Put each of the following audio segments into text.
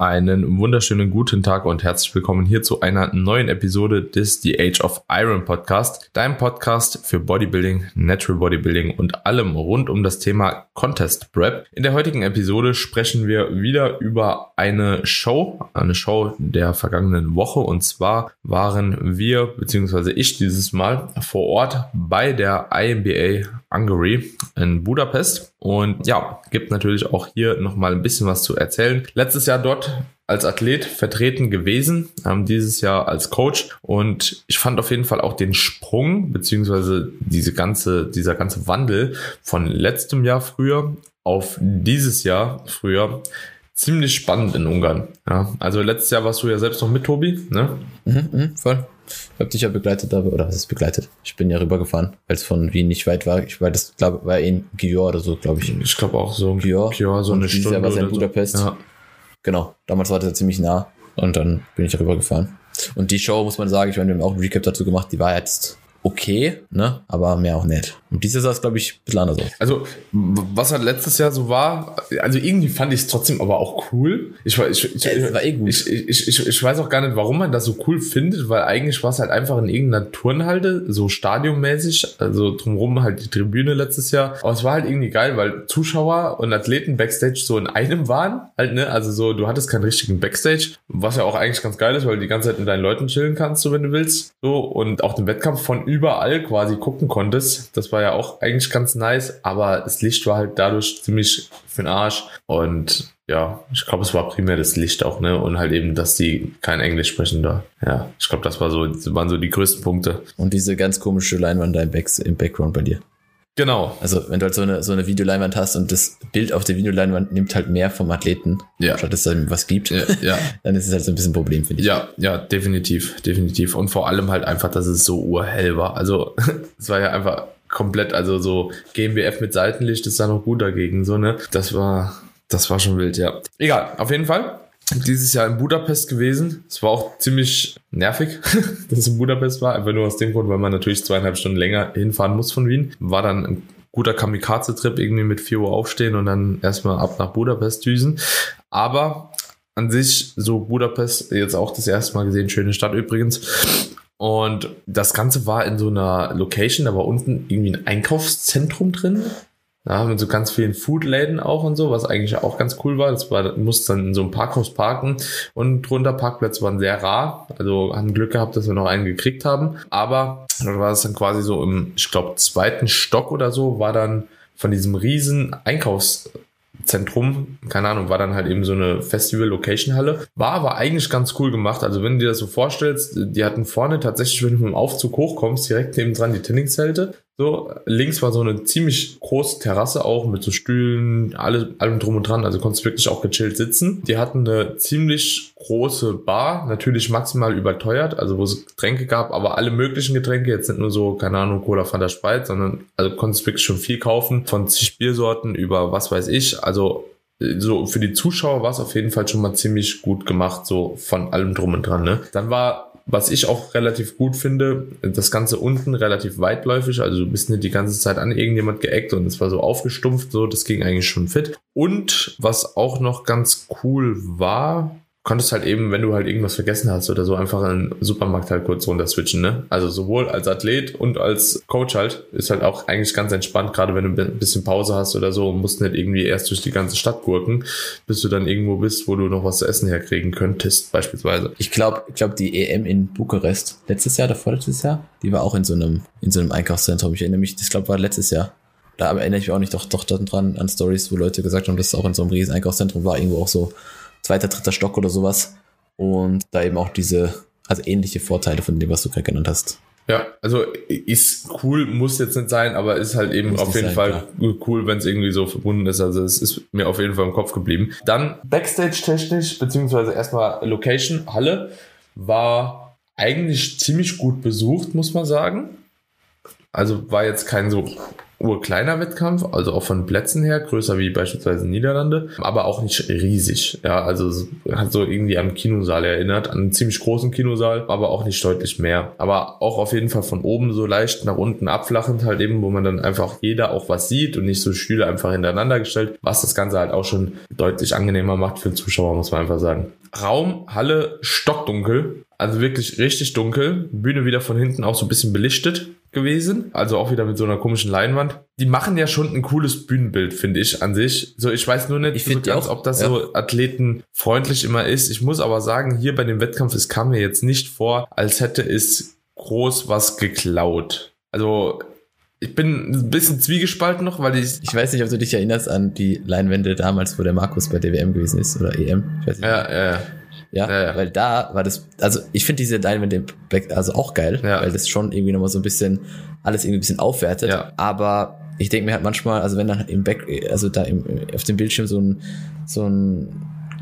Einen wunderschönen guten Tag und herzlich willkommen hier zu einer neuen Episode des The Age of Iron Podcast, deinem Podcast für Bodybuilding, Natural Bodybuilding und allem rund um das Thema Contest Prep. In der heutigen Episode sprechen wir wieder über eine Show, eine Show der vergangenen Woche und zwar waren wir beziehungsweise ich dieses Mal vor Ort bei der IMBA Hungary in Budapest und ja, gibt natürlich auch hier nochmal ein bisschen was zu erzählen. Letztes Jahr dort als Athlet vertreten gewesen, ähm, dieses Jahr als Coach und ich fand auf jeden Fall auch den Sprung beziehungsweise diese ganze, dieser ganze Wandel von letztem Jahr früher auf dieses Jahr früher ziemlich spannend in Ungarn. Ja, also letztes Jahr warst du ja selbst noch mit Tobi, ne? Mhm, mh, voll. Ich habe dich ja begleitet, aber, oder was ist begleitet? Ich bin ja rübergefahren, weil es von Wien nicht weit war. Ich war das, glaube war in Győr oder so, glaube ich. Ich glaube auch so. Győr. Győr, so eine dieses Stunde Jahr war es in oder so. Budapest. Ja. Genau. Damals war das ja ziemlich nah. Und dann bin ich rübergefahren. Und die Show, muss man sagen, ich meine, wir haben auch einen Recap dazu gemacht, die war jetzt okay, ne? Aber mehr auch nicht. Und dieses Jahr ist, glaube ich, ein bisschen anders aus. Also, was halt letztes Jahr so war, also irgendwie fand ich es trotzdem aber auch cool. Ich, ich, ich, Ja, eh gut. ich, ich, ich, ich weiß auch gar nicht, warum man das so cool findet, weil eigentlich war es halt einfach in irgendeiner Turnhalle, so stadionmäßig, also drumherum halt die Tribüne letztes Jahr. Aber es war halt irgendwie geil, weil Zuschauer und Athleten Backstage so in einem waren, halt, ne? Also so, du hattest keinen richtigen Backstage, was ja auch eigentlich ganz geil ist, weil du die ganze Zeit mit deinen Leuten chillen kannst, so wenn du willst. So, und auch den Wettkampf von überall quasi gucken konntest. Das war ja auch eigentlich ganz nice, aber das Licht war halt dadurch ziemlich für den Arsch. Und ja, ich glaube, es war primär das Licht auch, ne? Und halt eben, dass die kein Englisch sprechen da. Ja, ich glaube, das war so, waren so die größten Punkte. Und diese ganz komische Leinwand da im, Back, im Background bei dir. Genau. Also, wenn du halt so eine, so eine Videoleinwand hast und das Bild auf der Videoleinwand nimmt halt mehr vom Athleten, Ja. statt dass es dann was gibt, Ja, ja. dann ist es halt so ein bisschen ein Problem, finde ich. Ja, ja, definitiv, definitiv. Und vor allem halt einfach, dass es so urhell war. Also, es war ja einfach komplett, also so GmbF mit Seitenlicht ist da noch gut dagegen, so, ne? Das war, das war schon wild, ja. Egal, auf jeden Fall. Dieses Jahr in Budapest gewesen. Es war auch ziemlich nervig, dass es in Budapest war. Einfach nur aus dem Grund, weil man natürlich zweieinhalb Stunden länger hinfahren muss von Wien. War dann ein guter Kamikaze-Trip, irgendwie mit 4 Uhr aufstehen und dann erstmal ab nach Budapest düsen. Aber an sich so Budapest jetzt auch das erste Mal gesehen, schöne Stadt übrigens. Und das Ganze war in so einer Location, da war unten irgendwie ein Einkaufszentrum drin. Ja, mit so ganz vielen Foodläden auch und so, was eigentlich auch ganz cool war. Das war, du musst dann in so einem Parkhaus parken und drunter Parkplätze waren sehr rar. Also haben Glück gehabt, dass wir noch einen gekriegt haben. Aber da war es dann quasi so im, ich glaube, zweiten Stock oder so, war dann von diesem riesen Einkaufszentrum, keine Ahnung, war dann halt eben so eine Festival-Location-Halle. War aber eigentlich ganz cool gemacht. Also wenn du dir das so vorstellst, die hatten vorne tatsächlich, wenn du mit dem Aufzug hochkommst, direkt neben dran die Trainingszelte. So, links war so eine ziemlich große Terrasse auch mit so Stühlen, alle, allem drum und dran. Also konntest wirklich auch gechillt sitzen. Die hatten eine ziemlich große Bar, natürlich maximal überteuert, also wo es Getränke gab, aber alle möglichen Getränke, jetzt nicht nur so, keine Ahnung, Cola, Fanta, Sprite, sondern also konntest wirklich schon viel kaufen, von zig Biersorten über was weiß ich. Also so für die Zuschauer war es auf jeden Fall schon mal ziemlich gut gemacht, so von allem drum und dran. Ne? Dann war was ich auch relativ gut finde, das Ganze unten relativ weitläufig, also du bist nicht die ganze Zeit an irgendjemand geeckt und es war so aufgestumpft, so, das ging eigentlich schon fit. Und was auch noch ganz cool war, konntest halt eben, wenn du halt irgendwas vergessen hast oder so, einfach in den Supermarkt halt kurz runter switchen, ne? Also sowohl als Athlet und als Coach halt, ist halt auch eigentlich ganz entspannt, gerade wenn du ein bisschen Pause hast oder so und musst nicht irgendwie erst durch die ganze Stadt gurken, bis du dann irgendwo bist, wo du noch was zu essen herkriegen könntest, beispielsweise. Ich glaube, ich glaube, die EM in Bukarest, letztes Jahr oder vorletztes Jahr, die war auch in so einem, in so einem Einkaufszentrum. Ich erinnere mich, das glaube war letztes Jahr. Da erinnere ich mich auch nicht doch, doch dran an Stories, wo Leute gesagt haben, dass es auch in so einem riesen Einkaufszentrum war, irgendwo auch so zweiter, dritter Stock oder sowas. Und da eben auch diese, also ähnliche Vorteile von dem, was du gerade genannt hast. Ja, also ist cool, muss jetzt nicht sein, aber ist halt eben Muss auf jeden sein, Fall cool, wenn es irgendwie so verbunden ist. Also es ist mir auf jeden Fall im Kopf geblieben. Dann Backstage-technisch, beziehungsweise erstmal Location, Halle, war eigentlich ziemlich gut besucht, muss man sagen. Also war jetzt kein so urkleiner Wettkampf, also auch von Plätzen her, größer wie beispielsweise Niederlande, aber auch nicht riesig. Ja, also hat so irgendwie an Kinosaal erinnert, an einen ziemlich großen Kinosaal, aber auch nicht deutlich mehr. Aber auch auf jeden Fall von oben so leicht nach unten abflachend halt eben, wo man dann einfach jeder auch was sieht und nicht so Stühle einfach hintereinander gestellt, was das Ganze halt auch schon deutlich angenehmer macht für den Zuschauer, muss man einfach sagen. Raum, Halle, stockdunkel. Also wirklich richtig dunkel. Bühne wieder von hinten auch so ein bisschen belichtet gewesen. Also auch wieder mit so einer komischen Leinwand. Die machen ja schon ein cooles Bühnenbild, finde ich, an sich. So, ich weiß nur nicht Ich so ganz, auch, ob das ja. so athletenfreundlich immer ist. Ich muss aber sagen, hier bei dem Wettkampf, es kam mir jetzt nicht vor, als hätte es groß was geklaut. Also, ich bin ein bisschen zwiegespalten noch, weil ich, Ich weiß nicht, ob du dich erinnerst an die Leinwände damals, wo der Markus bei DWM gewesen ist oder EM. Ich weiß nicht. ja, ja, Ja, Ja, ja. weil da war das, also ich finde diese Leinwände im Back also auch geil, Ja. weil das schon irgendwie nochmal so ein bisschen alles irgendwie ein bisschen aufwertet. Ja. Aber ich denke mir halt manchmal, also wenn dann im Back, also da im, auf dem Bildschirm so ein, so ein,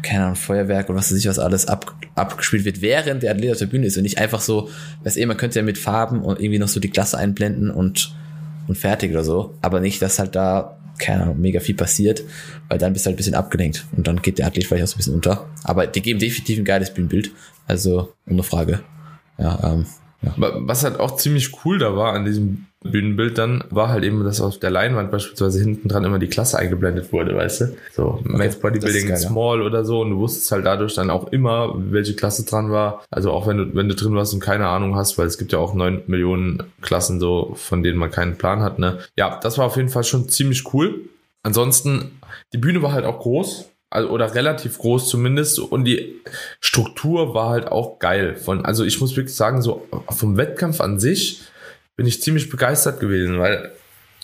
keine Ahnung, Feuerwerk oder was weiß ich was alles ab, abgespielt wird, während der Athlet auf der Bühne ist und nicht einfach so, weiß eh, man könnte ja mit Farben und irgendwie noch so die Klasse einblenden und, und fertig oder so, aber nicht, dass halt da keine Ahnung, mega viel passiert, weil dann bist du halt ein bisschen abgelenkt und dann geht der Athlet vielleicht auch so ein bisschen unter. Aber die geben definitiv ein geiles Bühnenbild. Also, ohne Frage. Ja, ähm, ja. Wa- Was halt auch ziemlich cool da war an diesem Bühnenbild dann, war halt eben, dass auf der Leinwand beispielsweise hinten dran immer die Klasse eingeblendet wurde, weißt du? So Bodybuilding ist geil, ja. Small oder so und du wusstest halt dadurch dann auch immer, welche Klasse dran war. Also auch wenn du, wenn du drin warst und keine Ahnung hast, weil es gibt ja auch neun Millionen Klassen so, von denen man keinen Plan hat, ne? Ja, das war auf jeden Fall schon ziemlich cool. Ansonsten, die Bühne war halt auch groß. Also, oder relativ groß zumindest. Und die Struktur war halt auch geil. Von, also ich muss wirklich sagen, so vom Wettkampf an sich bin ich ziemlich begeistert gewesen, weil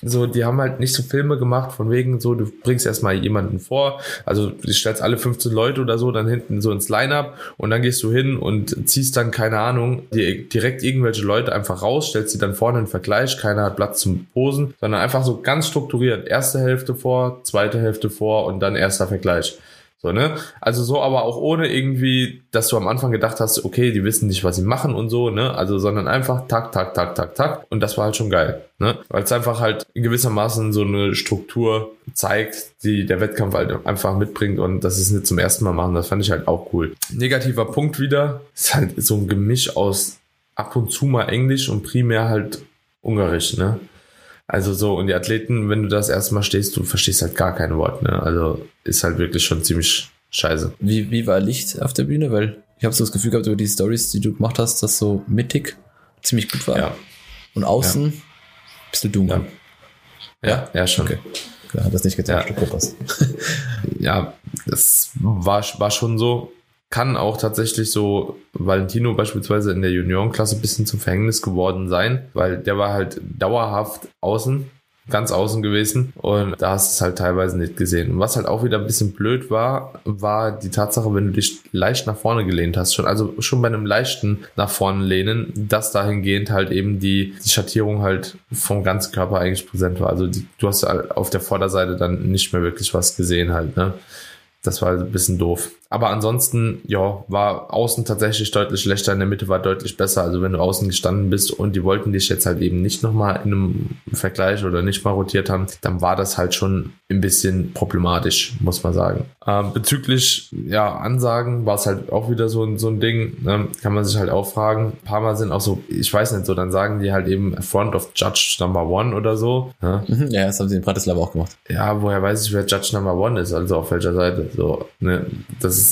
so, die haben halt nicht so Filme gemacht, von wegen so, du bringst erstmal jemanden vor, also du stellst alle 15 Leute oder so dann hinten so ins Line-Up und dann gehst du hin und ziehst dann, keine Ahnung, direkt irgendwelche Leute einfach raus, stellst sie dann vorne in Vergleich, keiner hat Platz zum Posen, sondern einfach so ganz strukturiert, erste Hälfte vor, zweite Hälfte vor und dann erster Vergleich. So, ne? Also so, aber auch ohne irgendwie, dass du am Anfang gedacht hast, okay, die wissen nicht, was sie machen und so, ne? Also, sondern einfach tak, tak, tak, tak, tak. Und das war halt schon geil, ne? Weil es einfach halt gewissermaßen so eine Struktur zeigt, die der Wettkampf halt einfach mitbringt und das ist nicht zum ersten Mal machen. Das fand ich halt auch cool. Negativer Punkt wieder, ist halt so ein Gemisch aus ab und zu mal Englisch und primär halt Ungarisch, ne? Also so, und die Athleten, wenn du das erstmal stehst, du verstehst halt gar kein Wort, ne? Also ist halt wirklich schon ziemlich scheiße. Wie, wie war Licht auf der Bühne? Weil ich habe so das Gefühl gehabt über die Stories, die du gemacht hast, dass so mittig ziemlich gut war. Ja. Und außen bisschen dunkel. Ja, ja, schon. Okay. Ja, hat das nicht getan. Ja. Ja, das war, war schon so. Kann auch tatsächlich so Valentino beispielsweise in der Juniorenklasse ein bisschen zum Verhängnis geworden sein, weil der war halt dauerhaft außen, ganz außen gewesen und da hast du es halt teilweise nicht gesehen. Und was halt auch wieder ein bisschen blöd war, war die Tatsache, wenn du dich leicht nach vorne gelehnt hast, schon, also schon bei einem leichten nach vorne lehnen, dass dahingehend halt eben die, die Schattierung halt vom ganzen Körper eigentlich präsent war. Also die, du hast halt auf der Vorderseite dann nicht mehr wirklich was gesehen halt, ne? Das war ein bisschen doof. Aber ansonsten, ja, war außen tatsächlich deutlich schlechter, in der Mitte war deutlich besser. Also wenn du außen gestanden bist und die wollten dich jetzt halt eben nicht nochmal in einem Vergleich oder nicht mal rotiert haben, dann war das halt schon ein bisschen problematisch, muss man sagen. Ähm, bezüglich, ja, Ansagen war es halt auch wieder so, ein- so ein Ding, ne? kann man sich halt auch fragen. Ein paar Mal sind auch so, ich weiß nicht, so, dann sagen die halt eben Front of Judge Number One oder so. Ne? Mhm, ja, das haben sie in Bratislava auch gemacht. ja, woher weiß ich, wer Judge Number One ist, also auf welcher Seite. So, ne, das ist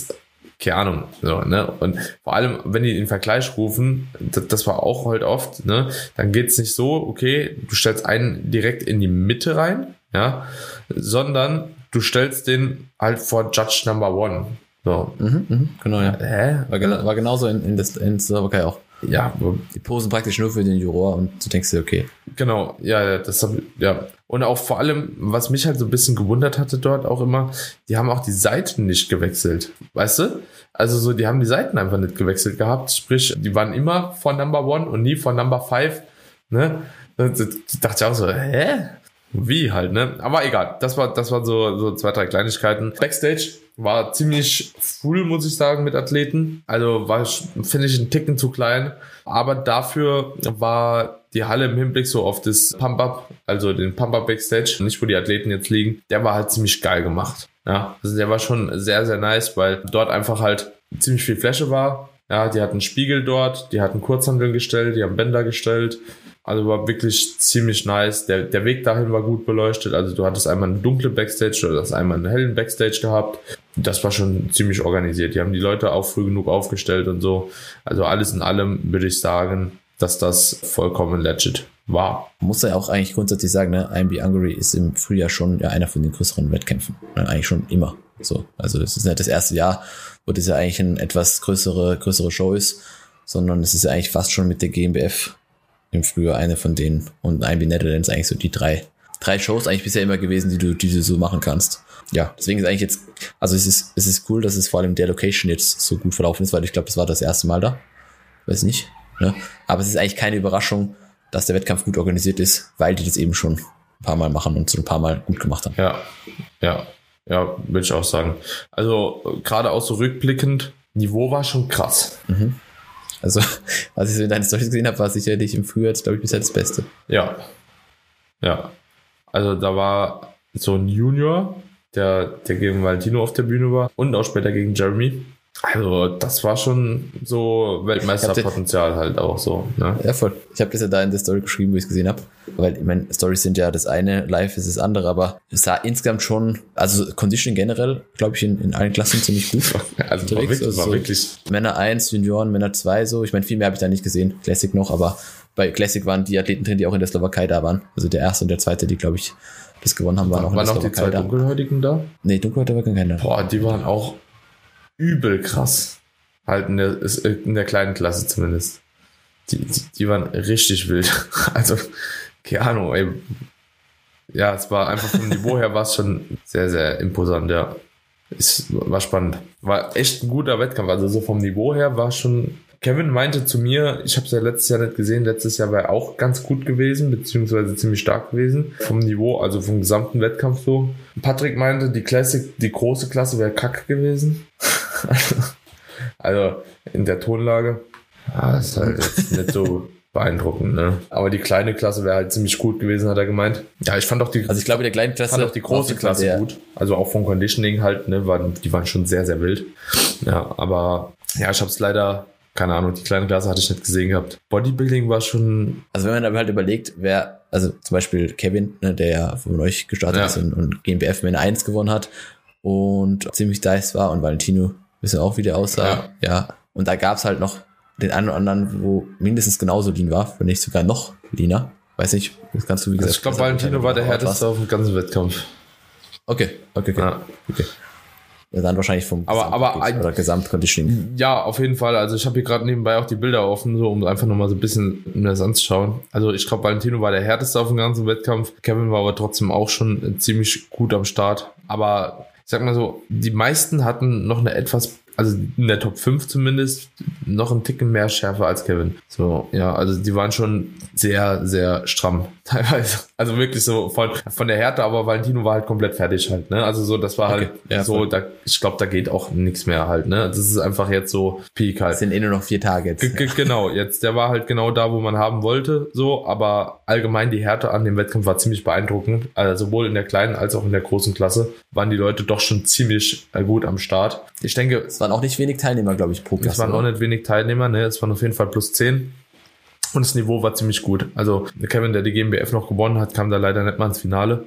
keine Ahnung. So, ne? Und vor allem, wenn die den Vergleich rufen, das, das war auch halt oft, ne, dann geht's nicht so, okay, du stellst einen direkt in die Mitte rein, ja, sondern du stellst den halt vor Judge Number One. So. Mhm, mhm, genau, ja. Hä? War, gena war genauso in, in, das, in Slowakei auch. Ja, Die posen praktisch nur für den Juror und du denkst dir, okay. Genau, ja, das hab, ja. Und auch vor allem, was mich halt so ein bisschen gewundert hatte dort auch immer, die haben auch die Seiten nicht gewechselt. Weißt du? Also so, die haben die Seiten einfach nicht gewechselt gehabt. Sprich, die waren immer von Number One und nie von Number Five. Ne? Da dachte ich auch so, hä? Wie halt, ne? Aber egal, das war, das waren so, so zwei, drei Kleinigkeiten. Backstage war ziemlich full, muss ich sagen, mit Athleten. Also war, finde ich, ein Ticken zu klein. Aber dafür war die Halle im Hinblick so auf das Pump-Up, also den Pump-Up Backstage, nicht wo die Athleten jetzt liegen, der war halt ziemlich geil gemacht. Ja, also der war schon sehr, sehr nice, weil dort einfach halt ziemlich viel Fläche war. Ja, die hatten Spiegel dort, die hatten Kurzhandeln gestellt, die haben Bänder gestellt. Also war wirklich ziemlich nice. Der, der Weg dahin war gut beleuchtet. Also du hattest einmal eine dunkle Backstage oder das einmal einen hellen Backstage gehabt. Das war schon ziemlich organisiert. Die haben die Leute auch früh genug aufgestellt und so. Also alles in allem würde ich sagen, dass das vollkommen legit war. Muss ja auch eigentlich grundsätzlich sagen, ne, IMB Hungary ist im Frühjahr schon ja einer von den größeren Wettkämpfen. Ne, eigentlich schon immer. So. Also das ist nicht das erste Jahr, wo das ja eigentlich eine etwas größere, größere Show ist, sondern es ist ja eigentlich fast schon mit der GmbF im Frühjahr eine von denen. Und IMB Netherlands eigentlich so die drei, drei Shows eigentlich bisher immer gewesen, die du, die du so machen kannst. Ja, deswegen ist eigentlich jetzt, also es ist, es ist cool, dass es vor allem der Location jetzt so gut verlaufen ist, weil ich glaube, das war das erste Mal da. Weiß nicht. Ne? Aber es ist eigentlich keine Überraschung, dass der Wettkampf gut organisiert ist, weil die das eben schon ein paar Mal machen und so ein paar Mal gut gemacht haben. Ja, ja, ja, würde ich auch sagen. Also gerade auch so rückblickend, Niveau war schon krass. Mhm. Also, was ich so in deinen Storys gesehen habe, war sicherlich im Frühjahr, glaube ich, bisher das Beste. Ja. Ja. Also da war so ein Junior, der, der gegen Valentino auf der Bühne war und auch später gegen Jeremy. Also, das war schon so Weltmeisterpotenzial halt auch so. Ne? Ja, voll. Ich habe das ja da in der Story geschrieben, wo ich es gesehen habe. Weil, ich meine, Stories sind ja das eine, live ist das andere, aber es sah insgesamt schon, also Condition generell, glaube ich, in, in allen Klassen ziemlich gut. also, war wirklich, also war wirklich. Männer 1, Junioren, Männer 2 so. Ich meine, viel mehr habe ich da nicht gesehen. Classic noch, aber bei Classic waren die Athleten drin, die auch in der Slowakei da waren. Also der erste und der zweite, die, glaube ich, das gewonnen haben, waren auch in der Slowakei da. Waren auch die zwei Dunkelhäutigen da? Nee, Dunkelhäutige waren keiner. Boah, die waren auch übel krass. Halt in der, in der kleinen Klasse zumindest. Die, die, die waren richtig wild. Also, keine Ahnung, ey. Ja, es war einfach vom Niveau her war es schon sehr, sehr imposant, ja. Es war spannend. War echt ein guter Wettkampf. Also so vom Niveau her war schon. Kevin meinte zu mir, ich habe es ja letztes Jahr nicht gesehen, letztes Jahr war er auch ganz gut gewesen, beziehungsweise ziemlich stark gewesen. Vom Niveau, also vom gesamten Wettkampf so. Patrick meinte, die Classic, die große Klasse wäre kacke gewesen. also in der Tonlage. Ja, ist halt nicht so beeindruckend, ne? Aber die kleine Klasse wäre halt ziemlich gut gewesen, hat er gemeint. Ja, ich fand auch die. Also ich glaube, der kleinen Klasse. Fand auch die große Klasse der. gut. Also auch vom Conditioning halt, ne? Waren, die waren schon sehr, sehr wild. Ja, aber ja, ich habe es leider. Keine Ahnung, die kleine Klasse hatte ich nicht gesehen gehabt. Bodybuilding war schon. Also wenn man aber halt überlegt, wer, also zum Beispiel Kevin, ne, der ja von euch gestartet ja. ist und, und GmbF Männer 1 gewonnen hat und ziemlich dice war und Valentino wissen auch, wie der aussah. Ja. ja. Und da gab's halt noch den einen oder anderen, wo mindestens genauso lean war, wenn nicht sogar noch leaner. Weiß nicht, das kannst du wie gesagt. Also ich glaube, Valentino war der härteste auf dem ganzen Wettkampf. Okay, okay, okay. Ja. okay. Dann wahrscheinlich vom aber, aber oder Gesamtconditioning. Ja, auf jeden Fall. Also ich habe hier gerade nebenbei auch die Bilder offen, so um einfach nochmal so ein bisschen in das anzuschauen. Also ich glaube, Valentino war der härteste auf dem ganzen Wettkampf. Kevin war aber trotzdem auch schon ziemlich gut am Start. Aber ich sag mal so, die meisten hatten noch eine etwas also in der Top 5 zumindest, noch ein Ticken mehr Schärfe als Kevin. So, ja, also die waren schon sehr, sehr stramm teilweise. Also wirklich so von, von der Härte, aber Valentino war halt komplett fertig halt, ne? Also so, das war halt ja, so, da, ich glaube, da geht auch nichts mehr halt, ne? Das ist einfach jetzt so Peak halt. Das sind eh nur noch vier Tage jetzt. G genau, jetzt, der war halt genau da, wo man haben wollte, so, aber allgemein die Härte an dem Wettkampf war ziemlich beeindruckend. Also sowohl in der kleinen als auch in der großen Klasse waren die Leute doch schon ziemlich äh, gut am Start. Ich denke. Es waren auch nicht wenig Teilnehmer, glaube ich, pro Klasse. Es waren auch nicht wenig Teilnehmer, ne? Es waren auf jeden Fall plus zehn. Und das Niveau war ziemlich gut. Also Kevin, der die GmbF noch gewonnen hat, kam da leider nicht mal ins Finale.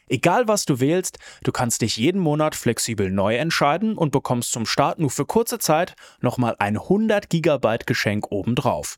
Egal was du wählst, du kannst dich jeden Monat flexibel neu entscheiden und bekommst zum Start nur für kurze Zeit nochmal ein 100 GB Geschenk obendrauf.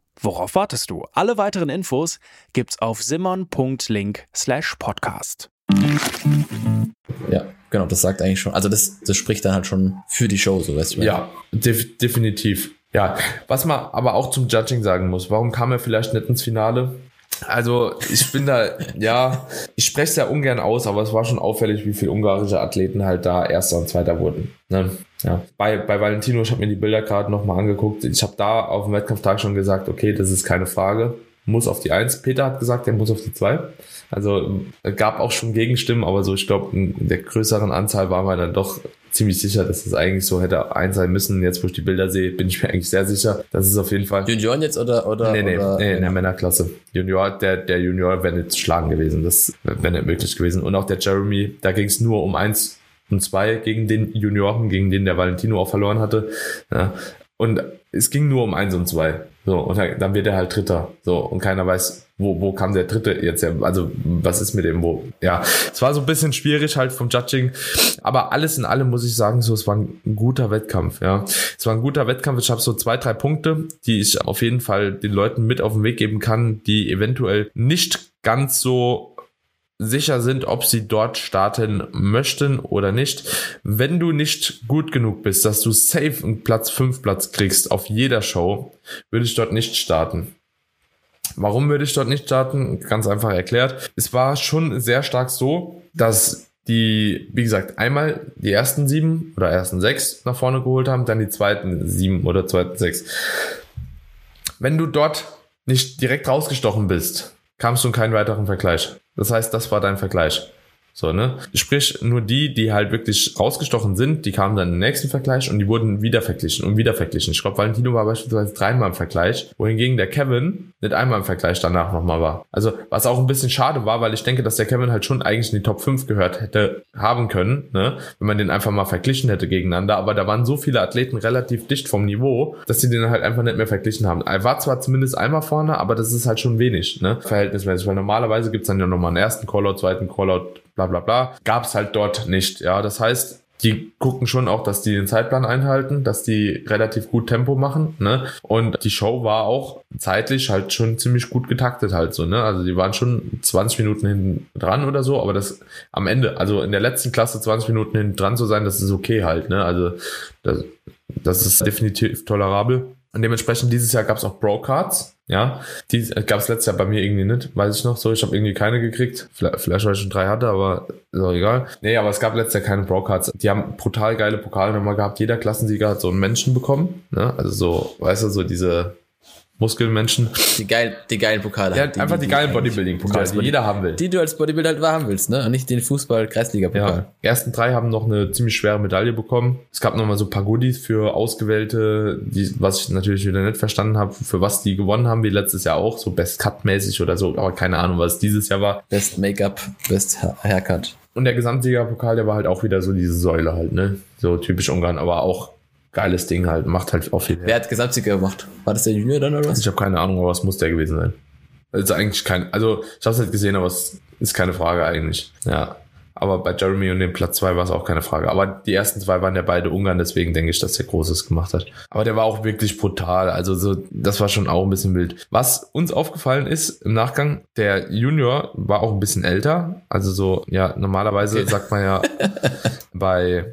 worauf wartest du? Alle weiteren Infos gibt's auf simon.link slash podcast. Ja, genau, das sagt eigentlich schon, also das, das spricht dann halt schon für die Show, so weißt du. Ja, def definitiv. Ja, was man aber auch zum Judging sagen muss, warum kam er vielleicht nicht ins Finale? Also ich bin da, ja, ich spreche es ja ungern aus, aber es war schon auffällig, wie viele ungarische Athleten halt da Erster und Zweiter wurden. Ne? Ja. Bei, bei Valentino, ich habe mir die Bilder gerade nochmal angeguckt. Ich habe da auf dem Wettkampftag schon gesagt, okay, das ist keine Frage. Muss auf die Eins. Peter hat gesagt, er muss auf die Zwei. Also gab auch schon Gegenstimmen, aber so, ich glaube, in der größeren Anzahl waren wir dann doch ziemlich sicher, dass es eigentlich so hätte eins sein müssen. Jetzt, wo ich die Bilder sehe, bin ich mir eigentlich sehr sicher. Das ist auf jeden Fall. Junioren jetzt oder oder? Nee, nee, oder, nee in der Männerklasse. Junior, der, der Junior wäre nicht schlagen gewesen. Das wäre nicht möglich gewesen. Und auch der Jeremy, da ging es nur um eins und zwei gegen den Junioren, gegen den der Valentino auch verloren hatte. Ja. Und es ging nur um eins und zwei. So, und dann wird er halt Dritter. So, und keiner weiß, wo, wo kam der Dritte jetzt her? Also, was ist mit dem, wo? Ja, es war so ein bisschen schwierig halt vom Judging. Aber alles in allem muss ich sagen, so, es war ein guter Wettkampf, ja. Es war ein guter Wettkampf. Ich habe so zwei, drei Punkte, die ich auf jeden Fall den Leuten mit auf den Weg geben kann, die eventuell nicht ganz so sicher sind, ob sie dort starten möchten oder nicht. Wenn du nicht gut genug bist, dass du safe einen Platz 5 Platz kriegst auf jeder Show, würde ich dort nicht starten. Warum würde ich dort nicht starten? Ganz einfach erklärt. Es war schon sehr stark so, dass die, wie gesagt, einmal die ersten sieben oder ersten sechs nach vorne geholt haben, dann die zweiten sieben oder zweiten sechs. Wenn du dort nicht direkt rausgestochen bist, kamst du in keinen weiteren Vergleich. Das heißt, das war dein Vergleich. So, ne? Sprich, nur die, die halt wirklich rausgestochen sind, die kamen dann im nächsten Vergleich und die wurden wieder verglichen und wieder verglichen. Ich glaube, Valentino war beispielsweise dreimal im Vergleich, wohingegen der Kevin nicht einmal im Vergleich danach nochmal war. Also, was auch ein bisschen schade war, weil ich denke, dass der Kevin halt schon eigentlich in die Top 5 gehört hätte haben können, ne? Wenn man den einfach mal verglichen hätte gegeneinander. Aber da waren so viele Athleten relativ dicht vom Niveau, dass sie den halt einfach nicht mehr verglichen haben. Er war zwar zumindest einmal vorne, aber das ist halt schon wenig, ne? Verhältnismäßig, weil normalerweise gibt's dann ja nochmal einen ersten Callout, zweiten Callout, bla bla bla, gab es halt dort nicht. Ja, das heißt, die gucken schon auch, dass die den Zeitplan einhalten, dass die relativ gut Tempo machen, ne? Und die Show war auch zeitlich halt schon ziemlich gut getaktet halt so, ne? Also die waren schon 20 Minuten hinten dran oder so, aber das am Ende, also in der letzten Klasse 20 Minuten hinten dran zu sein, das ist okay halt, ne? Also das, das ist definitiv tolerabel. Und dementsprechend dieses Jahr gab es auch Pro-Cards. Ja, die gab es letztes Jahr bei mir irgendwie nicht, weiß ich noch so. Ich habe irgendwie keine gekriegt. Vielleicht, vielleicht weil ich schon drei hatte, aber ist auch egal. Nee, aber es gab letztes Jahr keine Pro-Cards. Die haben brutal geile Pokalnummer gehabt. Jeder Klassensieger hat so einen Menschen bekommen. Ne? Also so, weißt du, so diese Muskelmenschen. Die, geil, die geilen Pokale. Ja, halt, die, einfach die, die geilen Bodybuilding-Pokale, die, jeder haben will. Die du als Bodybuilder halt haben willst, ne? Und nicht den Fußball-Kreisliga-Pokal. Ja. Die ersten drei haben noch eine ziemlich schwere Medaille bekommen. Es gab nochmal so ein paar Goodies für Ausgewählte, die, was ich natürlich wieder nicht verstanden habe, für was die gewonnen haben, wie letztes Jahr auch, so Best Cut-mäßig oder so, aber keine Ahnung, was dieses Jahr war. Best Make-up, Best Haircut. Und der Gesamtsiegerpokal, der war halt auch wieder so diese Säule halt, ne? So typisch Ungarn, aber auch geiles Ding halt, macht halt auch viel. Wer hat Gesamtsieger gemacht? War das der Junior dann oder was? Ich habe keine Ahnung, aber es muss der gewesen sein. Also eigentlich kein, also ich habe es halt gesehen, aber es ist keine Frage eigentlich. Ja. Aber bei Jeremy und dem Platz zwei war es auch keine Frage. Aber die ersten zwei waren ja beide Ungarn, deswegen denke ich, dass der Großes gemacht hat. Aber der war auch wirklich brutal. Also so, das war schon auch ein bisschen wild. Was uns aufgefallen ist im Nachgang, der Junior war auch ein bisschen älter. Also so, ja, normalerweise sagt man ja bei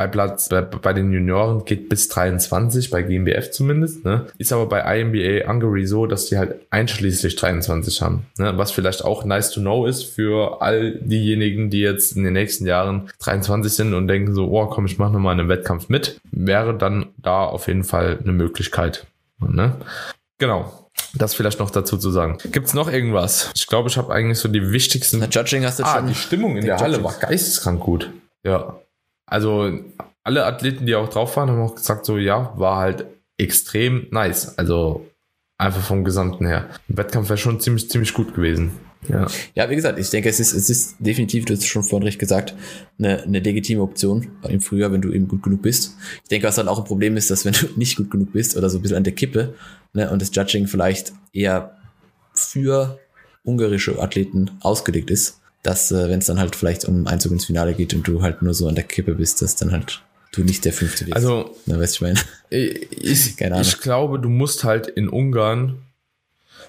bei Platz, bei, bei, den Junioren geht bis 23, bei GmbF zumindest, ne? Ist aber bei IMBA Hungary so, dass die halt einschließlich 23 haben, ne? Was vielleicht auch nice to know ist für all diejenigen, die jetzt in den nächsten Jahren 23 sind und denken so, oh komm, ich mache nochmal einen Wettkampf mit, wäre dann da auf jeden Fall eine Möglichkeit, ne? Genau. Das vielleicht noch dazu zu sagen. Gibt's noch irgendwas? Ich glaube, ich habe eigentlich so die wichtigsten. Na, Judging hast du ah, schon. die Stimmung in der Halle Judging. war geisteskrank gut. Ja. Also alle Athleten, die auch drauf waren, haben auch gesagt, so ja, war halt extrem nice. Also einfach vom Gesamten her. Im Wettkampf wäre schon ziemlich, ziemlich gut gewesen. Ja. ja, wie gesagt, ich denke, es ist, es ist definitiv, du hast schon vorhin recht gesagt, eine, eine legitime Option im Frühjahr, wenn du eben gut genug bist. Ich denke, was dann auch ein Problem ist, dass wenn du nicht gut genug bist oder so ein bisschen an der Kippe ne, und das Judging vielleicht eher für ungarische Athleten ausgelegt ist, dass äh, wenn es dann halt vielleicht um Einzug ins Finale geht und du halt nur so an der Kippe bist, dass dann halt du nicht der Fünfte wirst. Also, Na, weißt ich meine? Ich, ich glaube, du musst halt in Ungarn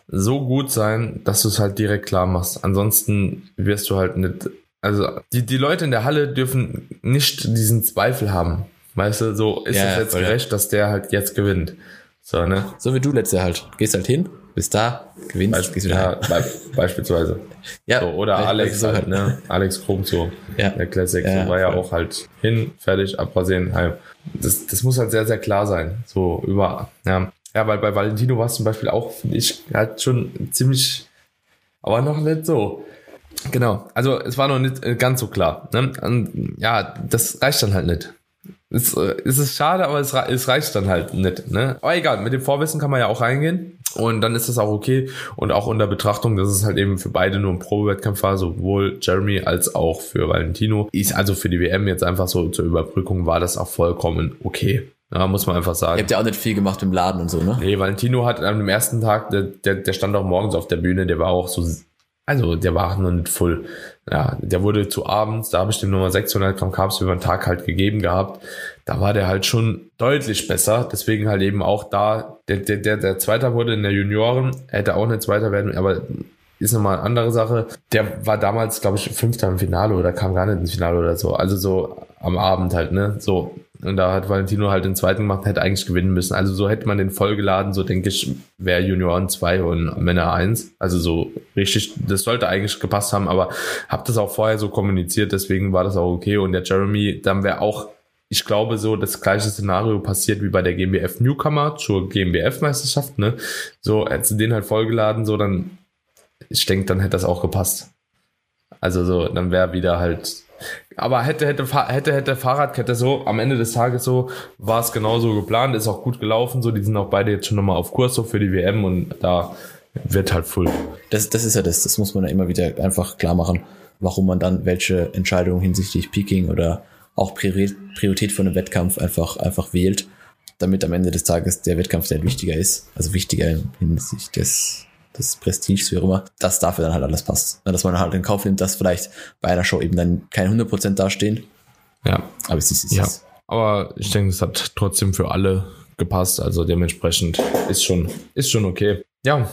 so gut sein, dass du es halt direkt klar machst. Ansonsten wirst du halt nicht. Also die, die Leute in der Halle dürfen nicht diesen Zweifel haben. Weißt du, so ist ja, es jetzt gerecht, ja. dass der halt jetzt gewinnt. So, ne? So wie du letzte halt. Gehst halt hin, bist da, gewinnst, Beisp gehst wieder ja, be beispielsweise. ja. So, oder Alex halt, ne? Alex Krum so. Ja. Der Classic ja, so war ja auch halt hin, fertig, abrasieren, heim. Das, das muss halt sehr, sehr klar sein. So über, ja. Ja, weil bei Valentino war es zum Beispiel auch, finde ich, halt schon ziemlich, aber noch nicht so. Genau, also es war noch nicht äh, ganz so klar. Ne? Und, ja, das reicht dann halt nicht. Es, äh, es ist schade, aber es, es reicht dann halt nicht. Ne? Aber egal, mit dem Vorwissen kann man ja auch reingehen. Und dann ist das auch okay. Und auch unter Betrachtung, dass es halt eben für beide nur ein Probewettkampf war, sowohl Jeremy als auch für Valentino. Ist also für die WM jetzt einfach so zur Überbrückung war das auch vollkommen okay. Ja, muss man einfach sagen. Ihr habt ja auch nicht viel gemacht im Laden und so, ne? Nee, Valentino hat am ersten Tag, der, der, der stand auch morgens auf der Bühne, der war auch so, also der war noch nicht voll. Ja, der wurde zu abends, da habe ich dem Nummer 600 Gramm Carbs über den Tag halt gegeben gehabt. Da war der halt schon deutlich besser. Deswegen halt eben auch da, der, der, der, der Zweiter wurde in der Junioren, hätte auch nicht Zweiter werden, aber ist nochmal eine andere Sache. Der war damals, glaube ich, Fünfter im Finale oder kam gar nicht ins Finale oder so. Also so am Abend halt, ne? So, und da hat Valentino halt den zweiten gemacht, hätte eigentlich gewinnen müssen. Also so hätte man den vollgeladen, so denke ich, wäre Junioren 2 und Männer 1. Also so richtig, das sollte eigentlich gepasst haben, aber hab das auch vorher so kommuniziert, deswegen war das auch okay. Und der Jeremy, dann wäre auch, ich glaube, so das gleiche Szenario passiert wie bei der GmbF Newcomer zur GmbF-Meisterschaft, ne? So, hättest du den halt vollgeladen, so dann, ich denke, dann hätte das auch gepasst. Also so, dann wäre wieder halt aber hätte, hätte, hätte, hätte Fahrradkette so, am Ende des Tages so, war es genauso geplant, ist auch gut gelaufen, so, die sind auch beide jetzt schon nochmal auf Kurs so für die WM und da wird halt full. Das, das ist ja das, das muss man ja immer wieder einfach klar machen, warum man dann welche Entscheidungen hinsichtlich Peaking oder auch Priorität von einem Wettkampf einfach, einfach wählt, damit am Ende des Tages der Wettkampf der wichtiger ist, also wichtiger hinsichtlich des, des Prestiges, wie auch immer, dass dafür dann halt alles passt. Dass man halt in Kauf nimmt, dass vielleicht bei einer Show eben dann keine 100% dastehen. Ja. Aber es ist, es ja. Ist. Aber ich denke, es hat trotzdem für alle gepasst. Also dementsprechend ist schon, ist schon okay. Ja,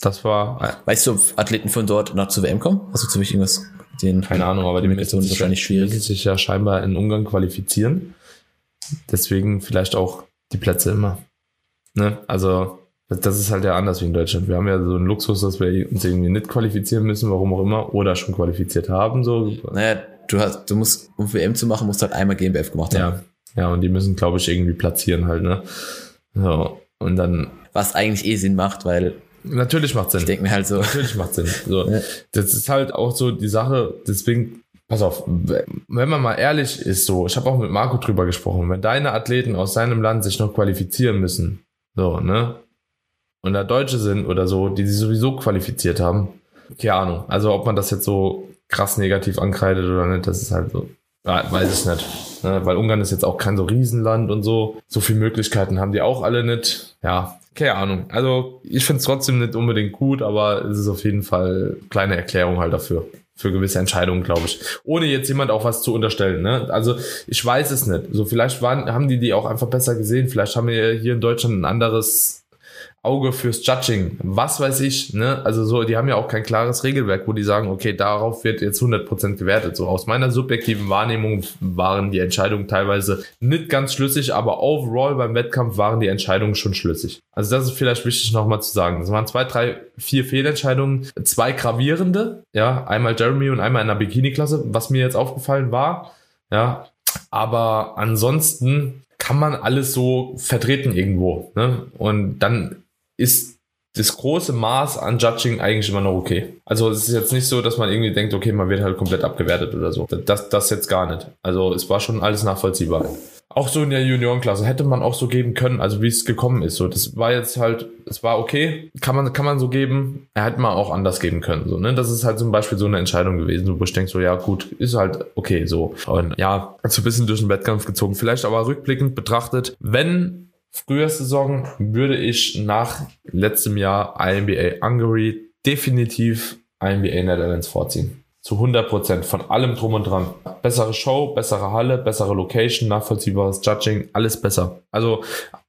das war. Weißt du, ob Athleten von dort noch zur WM kommen? Also zu irgendwas? Den Keine Ahnung, aber die Migration ist wahrscheinlich schwierig. Die sich ja scheinbar in Ungarn qualifizieren. Deswegen vielleicht auch die Plätze immer. Ne? Also das ist halt ja anders wie in Deutschland. Wir haben ja so einen Luxus, dass wir uns irgendwie nicht qualifizieren müssen, warum auch immer, oder schon qualifiziert haben. So. Naja, du hast, du musst, um WM zu machen, musst du halt einmal GmbF gemacht haben. Ja, ja, und die müssen, glaube ich, irgendwie platzieren halt, ne? So, und dann. Was eigentlich eh Sinn macht, weil. Natürlich macht Sinn. Ich denke mir halt so. Natürlich macht Sinn. So, ja. Das ist halt auch so die Sache, deswegen Pass auf, wenn man mal ehrlich ist, so, ich habe auch mit Marco drüber gesprochen, wenn deine Athleten aus seinem Land sich noch qualifizieren müssen, so, ne, und da Deutsche sind oder so, die sich sowieso qualifiziert haben. Keine Ahnung. Also ob man das jetzt so krass negativ ankreidet oder nicht, das ist halt so. Ja, weiß ich nicht. Ne? Weil Ungarn ist jetzt auch kein so Riesenland und so. So viele Möglichkeiten haben die auch alle nicht. Ja, keine Ahnung. Also ich finde es trotzdem nicht unbedingt gut, aber es ist auf jeden Fall kleine Erklärung halt dafür. Für gewisse Entscheidungen, glaube ich. Ohne jetzt jemand auch was zu unterstellen. Ne? Also ich weiß es nicht. So vielleicht waren, haben die die auch einfach besser gesehen. Vielleicht haben wir hier in Deutschland ein anderes Auge fürs Judging, was weiß ich, ne? Also so, die haben ja auch kein klares Regelwerk, wo die sagen, okay, darauf wird jetzt 100% gewertet. So aus meiner subjektiven Wahrnehmung waren die Entscheidungen teilweise nicht ganz schlüssig, aber overall beim Wettkampf waren die Entscheidungen schon schlüssig. Also das ist vielleicht wichtig nochmal zu sagen. Es waren zwei, drei, vier Fehlentscheidungen, zwei gravierende, ja, einmal Jeremy und einmal in der Bikini-Klasse, was mir jetzt aufgefallen war, ja, aber ansonsten kann man alles so vertreten irgendwo. Ne? Und dann ist das große Maß an Judging eigentlich immer noch okay. Also es ist jetzt nicht so, dass man irgendwie denkt, okay, man wird halt komplett abgewertet oder so. Das, das jetzt gar nicht. Also es war schon alles nachvollziehbar. Auch so in der Juniorenklasse hätte man auch so geben können, also wie es gekommen ist. So, das war jetzt halt, es war okay, kann man, kann man so geben. Er hätte man auch anders geben können. So, ne? Das ist halt zum Beispiel so eine Entscheidung gewesen, wo ich denke, so, ja, gut, ist halt okay, so. Und ja, so ein bisschen durch den Wettkampf gezogen. Vielleicht aber rückblickend betrachtet, wenn Frühjahrssaison würde ich nach letztem Jahr INBA Hungary definitiv INBA Netherlands vorziehen. Zu 100 Prozent von allem drum und dran. Bessere Show, bessere Halle, bessere Location, nachvollziehbares Judging, alles besser. Also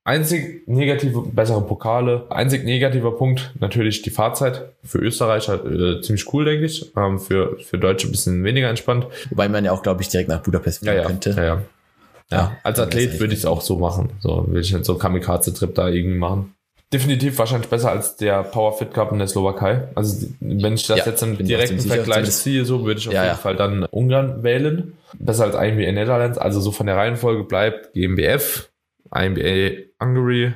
einzig negative, bessere Pokale. Einzig negativer Punkt natürlich die Fahrzeit. Für Österreicher äh, ziemlich cool, denke ich. Ähm, für, für Deutsche ein bisschen weniger entspannt. Wobei man ja auch, glaube ich, direkt nach Budapest Ja, fahren ja, könnte. ja, ja. Ja, als Athlet würde ich es auch so machen. So will ich nicht so einen Kamikaze-Trip da irgendwie machen. Definitiv wahrscheinlich besser als der Power Fit Cup in der Slowakei. Also wenn ich das Ja, jetzt im direkten Vergleich ziehe, so würde ich auf Ja, jeden ja. Fall dann Ungarn wählen. Besser als INBA Netherlands. Also so von der Reihenfolge bleibt GmbF, INBA Hungary,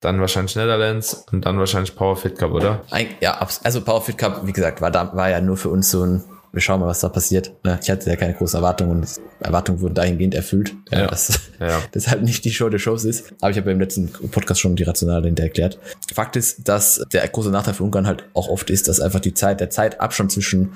dann wahrscheinlich Netherlands und dann wahrscheinlich Power Fit Cup, oder? Ja, also Powerfit Cup, wie gesagt, war da, war ja nur für uns so ein, wir schauen mal, was da passiert. Ne? Ich hatte ja keine großen Erwartungen und Erwartungen wurden dahingehend erfüllt, ja. Dass Ja. das halt nicht die Show der Shows ist. Aber ich habe ja im letzten Podcast schon die Rationale dahinter erklärt. Fakt ist, dass der große Nachteil für Ungarn halt auch oft ist, dass einfach die Zeit, der Zeitabstand zwischen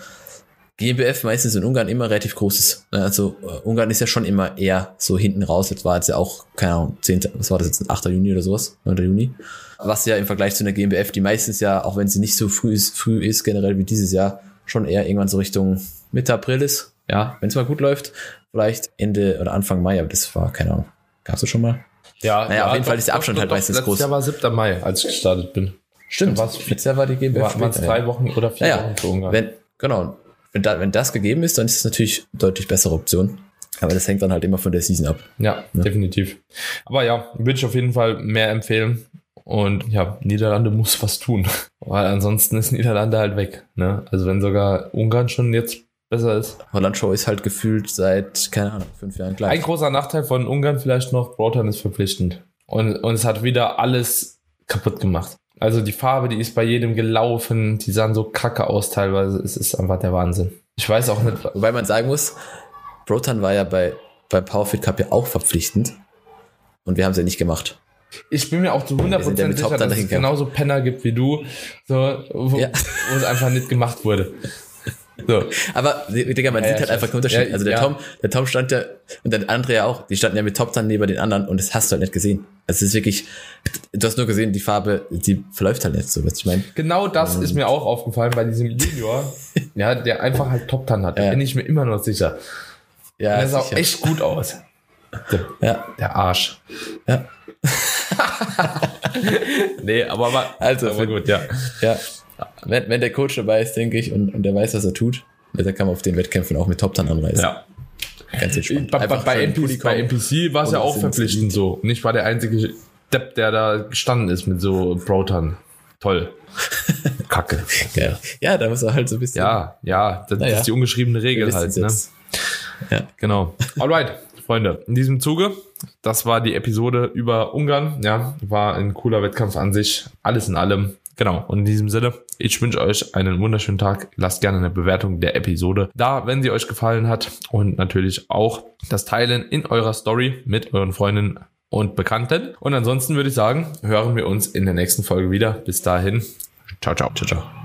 GmbF meistens in Ungarn immer relativ groß ist. Ne, Also äh, Ungarn ist ja schon immer eher so hinten raus. Jetzt war jetzt ja auch, keine Ahnung, 10., was war das jetzt, 8. Juni oder sowas, 9. Juni. Was ja im Vergleich zu einer GmbF, die meistens ja, auch wenn sie nicht so früh ist, früh ist generell wie dieses Jahr, schon eher irgendwann so Richtung Mitte April ist. Ja, wenn es mal gut läuft, vielleicht Ende oder Anfang Mai, aber das war, keine Ahnung, gab's das schon mal? Ja, Naja, auf jeden Fall ist der Abstand halt meistens letztes groß. Jahr war 7. Mai, als ich gestartet bin. Stimmt, Was- letztes Jahr war die GmbF War, waren es drei ja. Wochen oder vier Ja, ja. Wochen für Ungarn? Wenn, genau. Wenn, da, wenn das gegeben ist, dann ist es natürlich deutlich bessere Option. Aber das hängt dann halt immer von der Season ab. Ja, definitiv. Aber ja, würde ich auf jeden Fall mehr empfehlen. Und ja, Niederlande muss was tun. Weil ansonsten ist Niederlande halt weg. Ne? Also wenn sogar Ungarn schon jetzt besser ist. Holland Show ist halt gefühlt seit, keine Ahnung, fünf Jahren Ein gleich. großer Nachteil von Ungarn vielleicht noch, Brotan ist verpflichtend. Und, und es hat wieder alles kaputt gemacht. Also die Farbe, die ist bei jedem gelaufen, die sahen so kacke aus teilweise. Es ist einfach der Wahnsinn. Ich weiß auch nicht, Wobei man sagen muss, Brotan war ja bei, beim Powerfit Cup ja auch verpflichtend. Und wir haben es ja nicht gemacht. Ich bin mir auch zu Wir sind ja 100% mit sicher, dass es genauso Penner gibt wie du, so, wo, Ja. wo es einfach nicht gemacht wurde. So. Aber, Digga, man Ja, sieht ja, halt einfach einen Unterschied. Also der. Tom, der Tom stand ja, und der andere ja auch, die standen ja mit Top dann neben den anderen und das hast du halt nicht gesehen. Also es ist wirklich, du hast nur gesehen, die Farbe, die verläuft halt nicht so, du, ich meine. Genau das ist mir auch aufgefallen bei diesem Junior, ja, der einfach halt Top Tan hat. Da bin ich mir immer noch sicher. Ja, der sah auch echt gut aus. Der, Ja, der Arsch. ja. Nee, aber, aber Also, aber gut, ja. Ja, wenn, wenn der Coach dabei ist, denke ich, und, und der weiß, was er tut, dann kann man auf den Wettkämpfen auch mit Top dann anreisen. ja. Ganz entspannt. Bei, bei, bei, NPC, bei war es ja auch verpflichtend so. Und ich war der einzige Depp, der da gestanden ist mit so Brotan. Toll. Kacke. Geil. Ja, da muss er halt so ein bisschen. Ja, ja, das Naja. ist die ungeschriebene Regel halt. Ne? Ja. Genau. Alright, Freunde. In diesem Zuge, das war die Episode über Ungarn. Ja, war ein cooler Wettkampf an sich. Alles in allem. Genau. Und in diesem Sinne, ich wünsche euch einen wunderschönen Tag. Lasst gerne eine Bewertung der Episode da, wenn sie euch gefallen hat. Und natürlich auch das Teilen in eurer Story mit euren Freunden und Bekannten. Und ansonsten würde ich sagen, hören wir uns in der nächsten Folge wieder. Bis dahin. Ciao, ciao. Ciao, ciao.